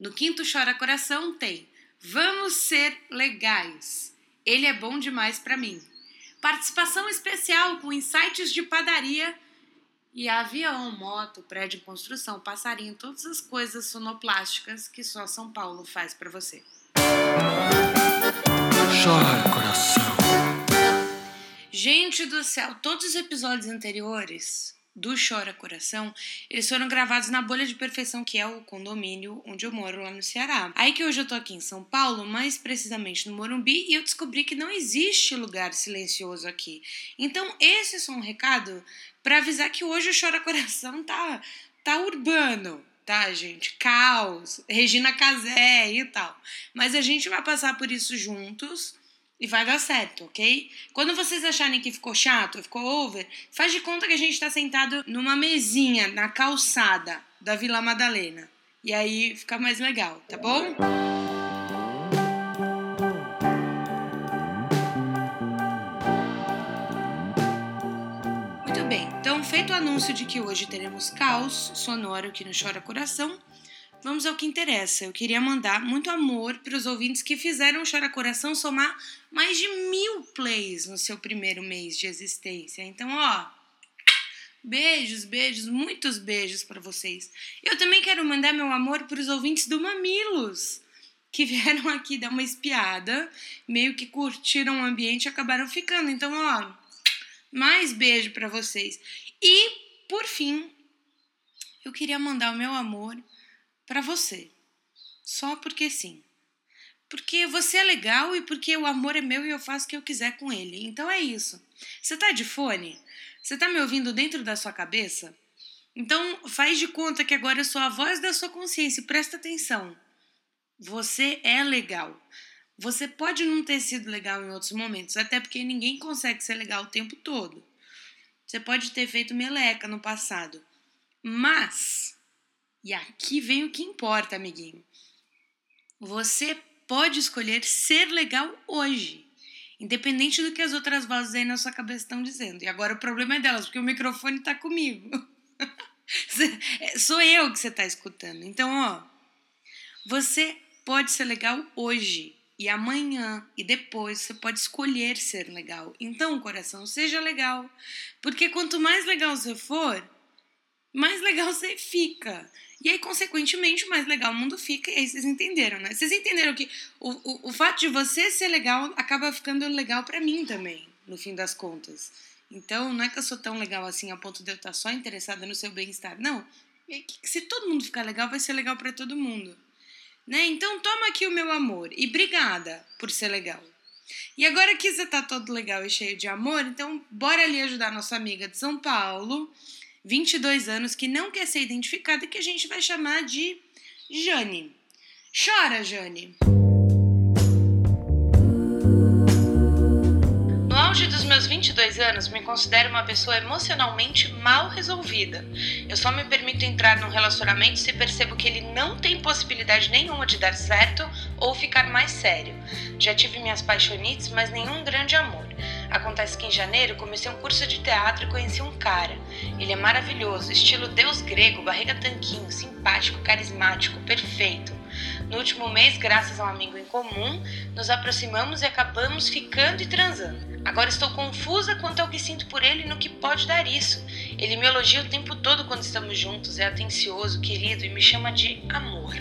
No quinto Chora Coração tem Vamos Ser Legais. Ele é bom demais para mim. Participação especial com insights de padaria e avião, moto, prédio em construção, passarinho, todas as coisas sonoplásticas que só São Paulo faz para você. Chora, coração. Gente do céu, todos os episódios anteriores do Chora Coração, eles foram gravados na Bolha de Perfeição, que é o condomínio onde eu moro lá no Ceará. Aí que hoje eu tô aqui em São Paulo, mais precisamente no Morumbi, e eu descobri que não existe lugar silencioso aqui. Então, esse é só um recado para avisar que hoje o Chora Coração tá, tá urbano, tá, gente? Caos, Regina Casé e tal. Mas a gente vai passar por isso juntos e vai dar certo, ok? Quando vocês acharem que ficou chato, ficou over, faz de conta que a gente está sentado numa mesinha na calçada da Vila Madalena. E aí fica mais legal, tá bom? Muito bem, então feito o anúncio de que hoje teremos caos sonoro aqui no Chora Coração, vamos ao que interessa. Eu queria mandar muito amor para os ouvintes que fizeram o Chora Coração somar mais de mil plays no seu primeiro mês de existência. Então, ó, beijos, beijos, muitos beijos para vocês. Eu também quero mandar meu amor para os ouvintes do Mamilos. Que vieram aqui dar uma espiada, meio que curtiram o ambiente e acabaram ficando. Então, ó, mais beijo para vocês. E, por fim, eu queria mandar o meu amor para você. Só porque sim. Porque você é legal e porque o amor é meu e eu faço o que eu quiser com ele. Então é isso. Você tá de fone? Você tá me ouvindo dentro da sua cabeça? Então faz de conta que agora eu sou a voz da sua consciência e presta atenção. Você é legal. Você pode não ter sido legal em outros momentos, até porque ninguém consegue ser legal o tempo todo. Você pode ter feito meleca no passado. Mas e aqui vem o que importa, amiguinho. Você pode escolher ser legal hoje, independente do que as outras vozes aí na sua cabeça estão dizendo. E agora o problema é delas, porque o microfone está comigo. Sou eu que você está escutando. Então, ó, você pode ser legal hoje e amanhã e depois você pode escolher ser legal. Então, coração, seja legal, porque quanto mais legal você for, mais legal você fica. E aí, consequentemente, mais legal o mundo fica. E aí vocês entenderam, né? Vocês entenderam que o, o, o fato de você ser legal acaba ficando legal para mim também, no fim das contas. Então, não é que eu sou tão legal assim a ponto de eu estar só interessada no seu bem-estar. Não. Se todo mundo ficar legal, vai ser legal para todo mundo. Né? Então, toma aqui o meu amor. E obrigada por ser legal. E agora que você tá todo legal e cheio de amor, então bora ali ajudar nossa amiga de São Paulo 22 anos, que não quer ser identificada que a gente vai chamar de Jane. Chora, Jane! No auge dos meus 22 anos, me considero uma pessoa emocionalmente mal resolvida. Eu só me permito entrar num relacionamento se percebo que ele não tem possibilidade nenhuma de dar certo ou ficar mais sério. Já tive minhas paixonites, mas nenhum grande amor. Acontece que em janeiro comecei um curso de teatro e conheci um cara. Ele é maravilhoso, estilo deus grego, barriga tanquinho, simpático, carismático, perfeito. No último mês, graças a um amigo em comum, nos aproximamos e acabamos ficando e transando. Agora estou confusa quanto ao que sinto por ele e no que pode dar isso. Ele me elogia o tempo todo quando estamos juntos, é atencioso, querido e me chama de amor.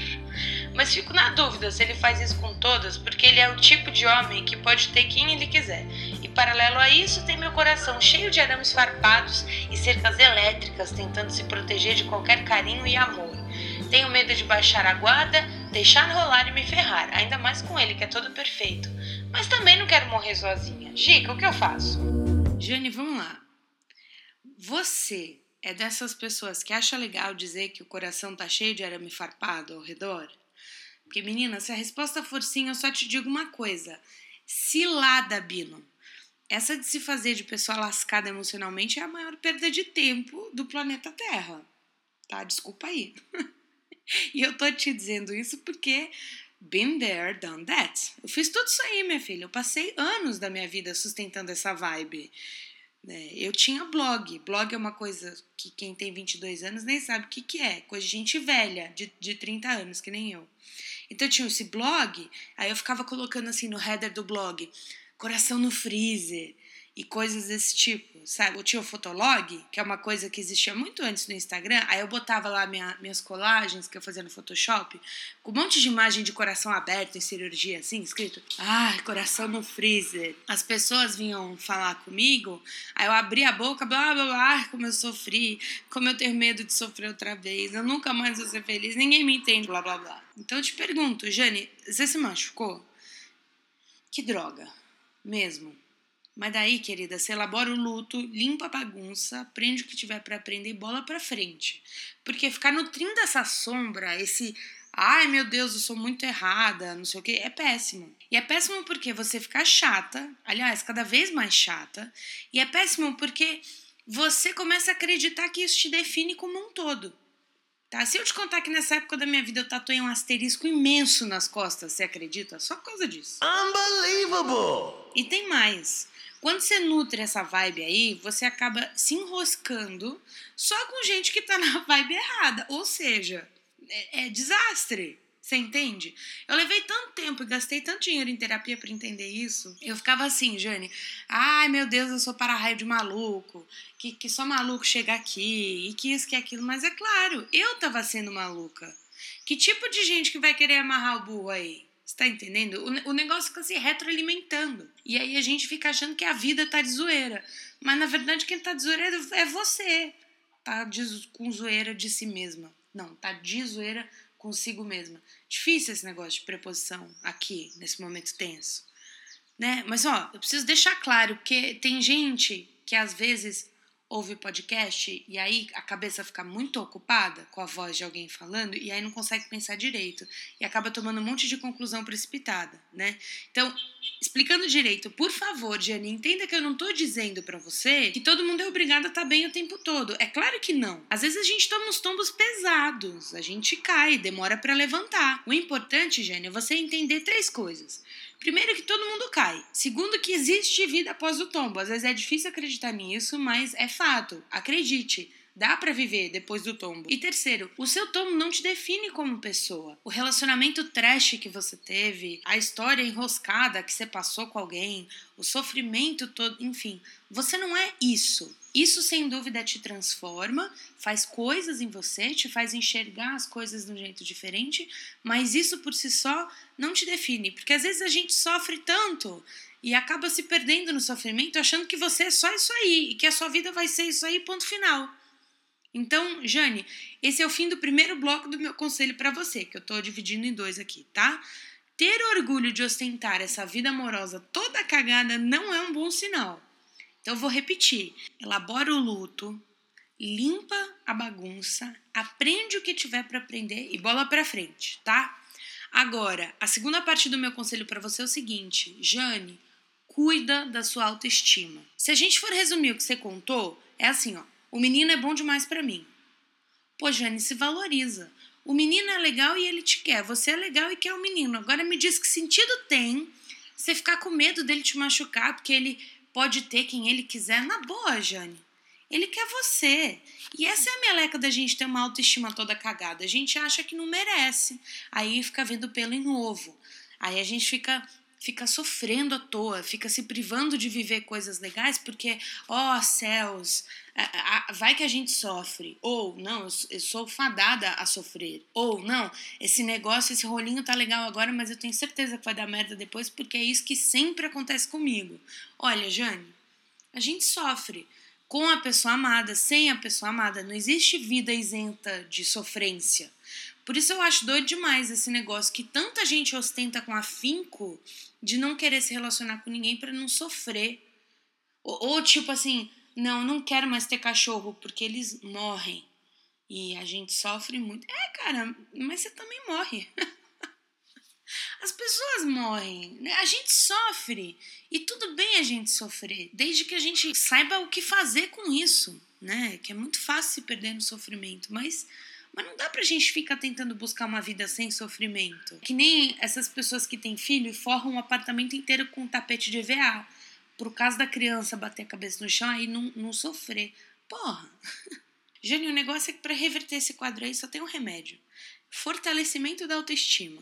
Mas fico na dúvida se ele faz isso com todas, porque ele é o tipo de homem que pode ter quem ele quiser. Paralelo a isso, tem meu coração cheio de arames farpados e cercas elétricas tentando se proteger de qualquer carinho e amor. Tenho medo de baixar a guarda, deixar rolar e me ferrar, ainda mais com ele que é todo perfeito. Mas também não quero morrer sozinha. Gica, o que eu faço? Jane, vamos lá. Você é dessas pessoas que acha legal dizer que o coração tá cheio de arame farpado ao redor? Porque, menina, se a resposta for sim, eu só te digo uma coisa. Cilada, Bino. Essa de se fazer de pessoa lascada emocionalmente é a maior perda de tempo do planeta Terra. Tá? Desculpa aí. e eu tô te dizendo isso porque Been there, done that. Eu fiz tudo isso aí, minha filha. Eu passei anos da minha vida sustentando essa vibe. Né? Eu tinha blog. Blog é uma coisa que quem tem 22 anos nem sabe o que, que é. Coisa de gente velha, de, de 30 anos, que nem eu. Então eu tinha esse blog, aí eu ficava colocando assim no header do blog, coração no freezer, e coisas desse tipo, sabe? Eu tinha o Fotolog, que é uma coisa que existia muito antes no Instagram, aí eu botava lá minha, minhas colagens que eu fazia no Photoshop, com um monte de imagem de coração aberto em cirurgia, assim, escrito, ah, coração no freezer. As pessoas vinham falar comigo, aí eu abria a boca, blá, blá, blá, como eu sofri, como eu tenho medo de sofrer outra vez, eu nunca mais vou ser feliz, ninguém me entende, blá, blá, blá. Então eu te pergunto, Jane, você se machucou? Que droga, mesmo. Mas daí, querida, você elabora o luto, limpa a bagunça, aprende o que tiver para aprender e bola para frente. Porque ficar nutrindo essa sombra, esse ai meu Deus, eu sou muito errada, não sei o que, é péssimo. E é péssimo porque você fica chata, aliás, cada vez mais chata, e é péssimo porque você começa a acreditar que isso te define como um todo. Tá? Se eu te contar que nessa época da minha vida eu tatuei um asterisco imenso nas costas, você acredita? Só por causa disso. Unbelievable! E tem mais. Quando você nutre essa vibe aí, você acaba se enroscando só com gente que tá na vibe errada. Ou seja, é, é desastre. Você entende? Eu levei tanto tempo e gastei tanto dinheiro em terapia para entender isso. Eu ficava assim, Jane. Ai, meu Deus, eu sou para-raio de maluco. Que, que só maluco chega aqui. E que isso, que aquilo. Mas é claro, eu tava sendo maluca. Que tipo de gente que vai querer amarrar o burro aí? Você tá entendendo? O, o negócio fica se retroalimentando. E aí a gente fica achando que a vida tá de zoeira. Mas na verdade quem tá de zoeira é você. Tá de, com zoeira de si mesma. Não, tá de zoeira consigo mesma. Difícil esse negócio de preposição aqui, nesse momento tenso. Né? Mas ó, eu preciso deixar claro, porque tem gente que às vezes ouve podcast e aí a cabeça fica muito ocupada com a voz de alguém falando e aí não consegue pensar direito e acaba tomando um monte de conclusão precipitada, né? Então, explicando direito, por favor, Jane, entenda que eu não tô dizendo para você que todo mundo é obrigado a estar tá bem o tempo todo. É claro que não. Às vezes a gente toma uns tombos pesados, a gente cai, demora para levantar. O importante, Jane, é você entender três coisas. Primeiro, que todo mundo cai. Segundo, que existe vida após o tombo. Às vezes é difícil acreditar nisso, mas é fato. Acredite. Dá para viver depois do tombo. E terceiro, o seu tombo não te define como pessoa. O relacionamento trash que você teve, a história enroscada que você passou com alguém, o sofrimento todo, enfim, você não é isso. Isso sem dúvida te transforma, faz coisas em você, te faz enxergar as coisas de um jeito diferente, mas isso por si só não te define, porque às vezes a gente sofre tanto e acaba se perdendo no sofrimento achando que você é só isso aí e que a sua vida vai ser isso aí, ponto final. Então, Jane, esse é o fim do primeiro bloco do meu conselho para você, que eu tô dividindo em dois aqui, tá? Ter orgulho de ostentar essa vida amorosa toda cagada não é um bom sinal. Então eu vou repetir: elabora o luto, limpa a bagunça, aprende o que tiver para aprender e bola para frente, tá? Agora, a segunda parte do meu conselho para você é o seguinte, Jane, cuida da sua autoestima. Se a gente for resumir o que você contou, é assim, ó: o menino é bom demais para mim. Pô, Jane, se valoriza. O menino é legal e ele te quer. Você é legal e quer o menino. Agora me diz que sentido tem você ficar com medo dele te machucar porque ele pode ter quem ele quiser na boa, Jane. Ele quer você. E essa é a meleca da gente ter uma autoestima toda cagada. A gente acha que não merece. Aí fica vendo pelo em ovo. Aí a gente fica fica sofrendo à toa, fica se privando de viver coisas legais porque, ó oh, céus, vai que a gente sofre. Ou, não, eu sou fadada a sofrer. Ou, não, esse negócio, esse rolinho tá legal agora, mas eu tenho certeza que vai dar merda depois porque é isso que sempre acontece comigo. Olha, Jane, a gente sofre com a pessoa amada, sem a pessoa amada. Não existe vida isenta de sofrência. Por isso eu acho doido demais esse negócio que tanta gente ostenta com afinco de não querer se relacionar com ninguém para não sofrer. Ou, ou, tipo assim, não, não quero mais ter cachorro porque eles morrem. E a gente sofre muito. É, cara, mas você também morre. As pessoas morrem, né? a gente sofre. E tudo bem a gente sofrer, desde que a gente saiba o que fazer com isso, né? Que é muito fácil se perder no sofrimento, mas mas não dá pra gente ficar tentando buscar uma vida sem sofrimento. Que nem essas pessoas que têm filho e forram um apartamento inteiro com um tapete de EVA. pro caso da criança bater a cabeça no chão, aí não, não sofrer. Porra! Jânio, o negócio é que para reverter esse quadro aí só tem um remédio: fortalecimento da autoestima.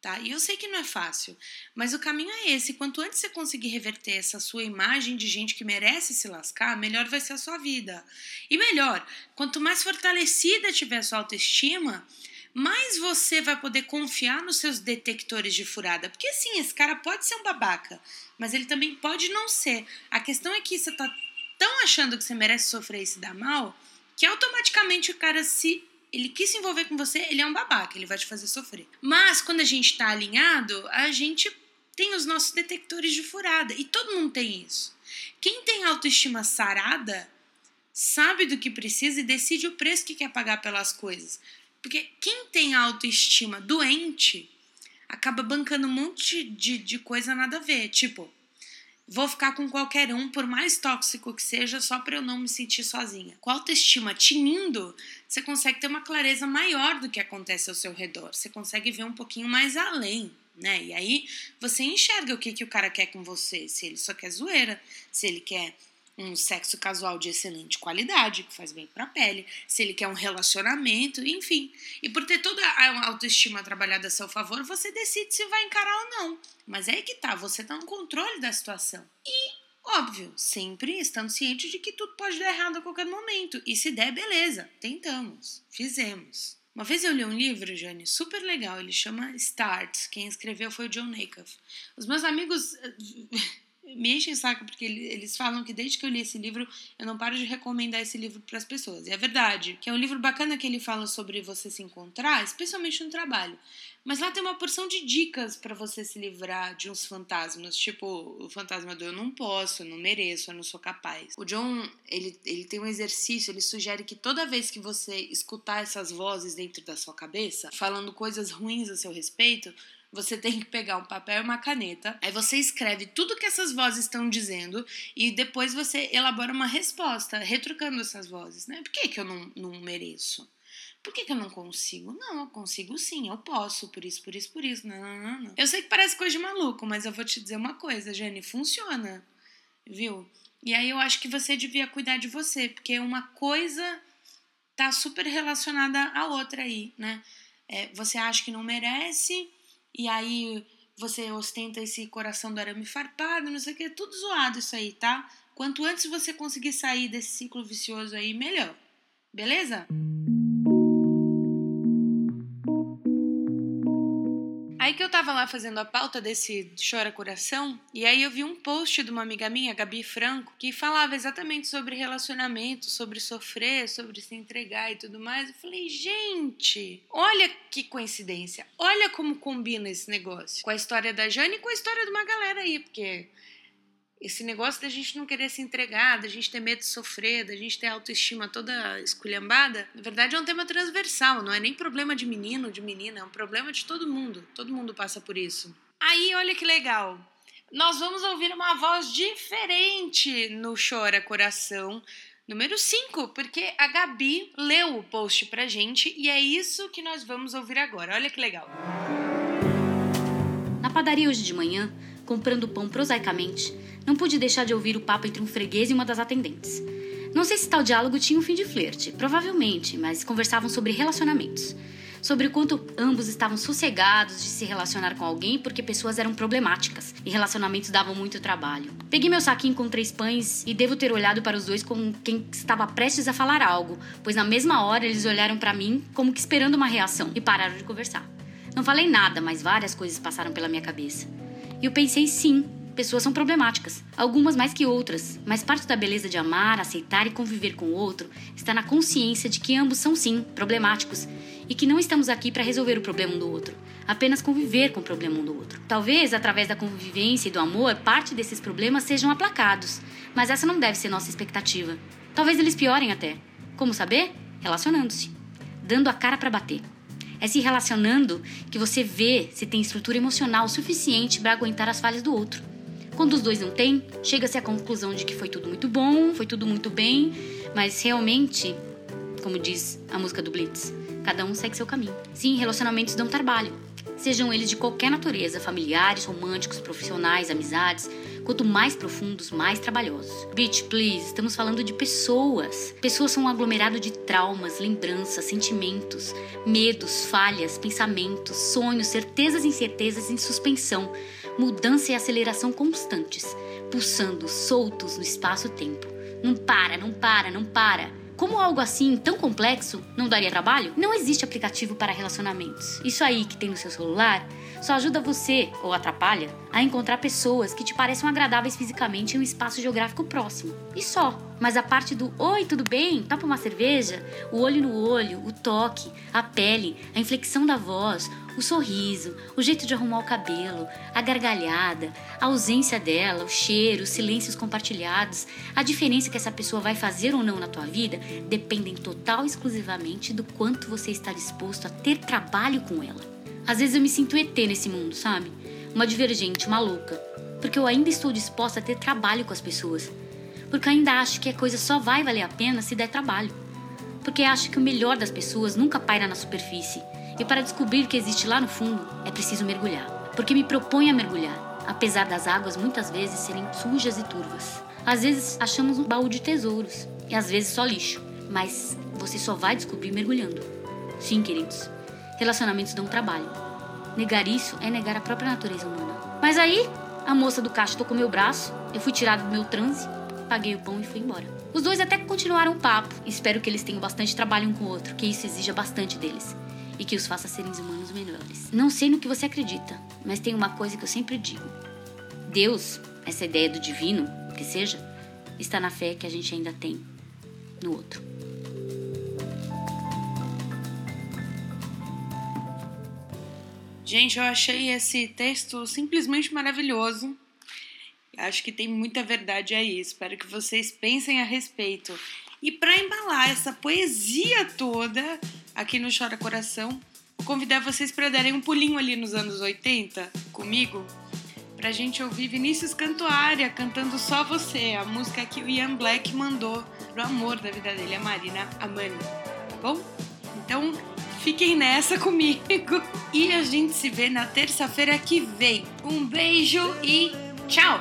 Tá? E eu sei que não é fácil, mas o caminho é esse. Quanto antes você conseguir reverter essa sua imagem de gente que merece se lascar, melhor vai ser a sua vida. E melhor, quanto mais fortalecida tiver a sua autoestima, mais você vai poder confiar nos seus detectores de furada. Porque sim, esse cara pode ser um babaca, mas ele também pode não ser. A questão é que você tá tão achando que você merece sofrer e se dar mal, que automaticamente o cara se ele quis se envolver com você, ele é um babaca, ele vai te fazer sofrer. Mas quando a gente tá alinhado, a gente tem os nossos detectores de furada. E todo mundo tem isso. Quem tem autoestima sarada sabe do que precisa e decide o preço que quer pagar pelas coisas. Porque quem tem autoestima doente acaba bancando um monte de, de coisa nada a ver. Tipo, Vou ficar com qualquer um, por mais tóxico que seja, só para eu não me sentir sozinha. Com a autoestima tinindo, você consegue ter uma clareza maior do que acontece ao seu redor. Você consegue ver um pouquinho mais além, né? E aí você enxerga o que, que o cara quer com você. Se ele só quer zoeira, se ele quer um sexo casual de excelente qualidade, que faz bem para a pele, se ele quer um relacionamento, enfim. E por ter toda a autoestima trabalhada a seu favor, você decide se vai encarar ou não. Mas é aí que tá, você tá no controle da situação. E, óbvio, sempre estando ciente de que tudo pode dar errado a qualquer momento. E se der, beleza, tentamos, fizemos. Uma vez eu li um livro, Jane, super legal, ele chama Start. Quem escreveu foi o John Nacoff. Os meus amigos me enchem saco porque eles falam que desde que eu li esse livro, eu não paro de recomendar esse livro para as pessoas. E é verdade, que é um livro bacana que ele fala sobre você se encontrar, especialmente no trabalho. Mas lá tem uma porção de dicas para você se livrar de uns fantasmas, tipo o fantasma do eu não posso, eu não mereço, eu não sou capaz. O John, ele, ele tem um exercício, ele sugere que toda vez que você escutar essas vozes dentro da sua cabeça, falando coisas ruins a seu respeito, você tem que pegar um papel e uma caneta. Aí você escreve tudo que essas vozes estão dizendo e depois você elabora uma resposta, retrucando essas vozes, né? Por que, que eu não, não mereço? Por que, que eu não consigo? Não, eu consigo sim, eu posso, por isso, por isso, por isso. Não, não, não, não. Eu sei que parece coisa de maluco, mas eu vou te dizer uma coisa, Jenny, funciona, viu? E aí eu acho que você devia cuidar de você, porque uma coisa tá super relacionada à outra aí, né? É, você acha que não merece, e aí você ostenta esse coração do arame farpado, não sei o que, tudo zoado isso aí, tá? Quanto antes você conseguir sair desse ciclo vicioso aí, melhor. Beleza? Aí que eu tava lá fazendo a pauta desse Chora Coração, e aí eu vi um post de uma amiga minha, Gabi Franco, que falava exatamente sobre relacionamento, sobre sofrer, sobre se entregar e tudo mais. Eu falei, gente, olha que coincidência, olha como combina esse negócio com a história da Jane e com a história de uma galera aí, porque esse negócio da gente não querer se entregar, da gente ter medo de sofrer, da gente ter autoestima toda esculhambada, na verdade é um tema transversal, não é nem problema de menino, de menina, é um problema de todo mundo. Todo mundo passa por isso. Aí, olha que legal. Nós vamos ouvir uma voz diferente no Chora Coração, número 5, porque a Gabi leu o post pra gente e é isso que nós vamos ouvir agora. Olha que legal. Na padaria hoje de manhã, comprando pão prosaicamente, não pude deixar de ouvir o papo entre um freguês e uma das atendentes. Não sei se tal diálogo tinha um fim de flerte, provavelmente, mas conversavam sobre relacionamentos. Sobre o quanto ambos estavam sossegados de se relacionar com alguém porque pessoas eram problemáticas e relacionamentos davam muito trabalho. Peguei meu saquinho com três pães e devo ter olhado para os dois como quem estava prestes a falar algo, pois na mesma hora eles olharam para mim como que esperando uma reação e pararam de conversar. Não falei nada, mas várias coisas passaram pela minha cabeça. E eu pensei sim, Pessoas são problemáticas, algumas mais que outras, mas parte da beleza de amar, aceitar e conviver com o outro está na consciência de que ambos são sim problemáticos e que não estamos aqui para resolver o problema um do outro, apenas conviver com o problema um do outro. Talvez, através da convivência e do amor, parte desses problemas sejam aplacados, mas essa não deve ser nossa expectativa. Talvez eles piorem até. Como saber? Relacionando-se, dando a cara para bater. É se relacionando que você vê se tem estrutura emocional suficiente para aguentar as falhas do outro. Quando os dois não têm, chega-se à conclusão de que foi tudo muito bom, foi tudo muito bem, mas realmente, como diz a música do Blitz, cada um segue seu caminho. Sim, relacionamentos dão trabalho. sejam eles de qualquer natureza, familiares, românticos, profissionais, amizades, quanto mais profundos, mais trabalhosos. Bitch, please, estamos falando de pessoas. Pessoas são um aglomerado de traumas, lembranças, sentimentos, medos, falhas, pensamentos, sonhos, certezas e incertezas em suspensão, mudança e aceleração constantes, pulsando soltos no espaço-tempo. Não para, não para, não para. Como algo assim tão complexo não daria trabalho? Não existe aplicativo para relacionamentos. Isso aí que tem no seu celular só ajuda você, ou atrapalha, a encontrar pessoas que te pareçam agradáveis fisicamente em um espaço geográfico próximo. E só. Mas a parte do oi, tudo bem? Topa uma cerveja? O olho no olho, o toque, a pele, a inflexão da voz, o sorriso, o jeito de arrumar o cabelo, a gargalhada, a ausência dela, o cheiro, os silêncios compartilhados, a diferença que essa pessoa vai fazer ou não na tua vida dependem total e exclusivamente do quanto você está disposto a ter trabalho com ela. Às vezes eu me sinto ET nesse mundo, sabe? Uma divergente, uma louca. Porque eu ainda estou disposta a ter trabalho com as pessoas. Porque ainda acho que a coisa só vai valer a pena se der trabalho. Porque acho que o melhor das pessoas nunca paira na superfície. E para descobrir o que existe lá no fundo, é preciso mergulhar. Porque me proponho a mergulhar, apesar das águas muitas vezes serem sujas e turvas. Às vezes achamos um baú de tesouros, e às vezes só lixo. Mas você só vai descobrir mergulhando. Sim, queridos, relacionamentos dão trabalho. Negar isso é negar a própria natureza humana. Mas aí, a moça do caixa tocou meu braço, eu fui tirado do meu transe, paguei o pão e fui embora. Os dois até continuaram o papo. Espero que eles tenham bastante trabalho um com o outro, que isso exija bastante deles. E que os faça seres humanos melhores. Não sei no que você acredita, mas tem uma coisa que eu sempre digo. Deus, essa ideia do divino, que seja, está na fé que a gente ainda tem no outro. Gente, eu achei esse texto simplesmente maravilhoso. Acho que tem muita verdade aí. Espero que vocês pensem a respeito. E para embalar essa poesia toda aqui no Chora Coração, vou convidar vocês para darem um pulinho ali nos anos 80 comigo, pra gente ouvir Vinícius Cantuária cantando Só Você, a música que o Ian Black mandou pro amor da vida dele, a Marina Amani. Tá bom? Então, Fiquem nessa comigo. E a gente se vê na terça-feira que vem. Um beijo e tchau!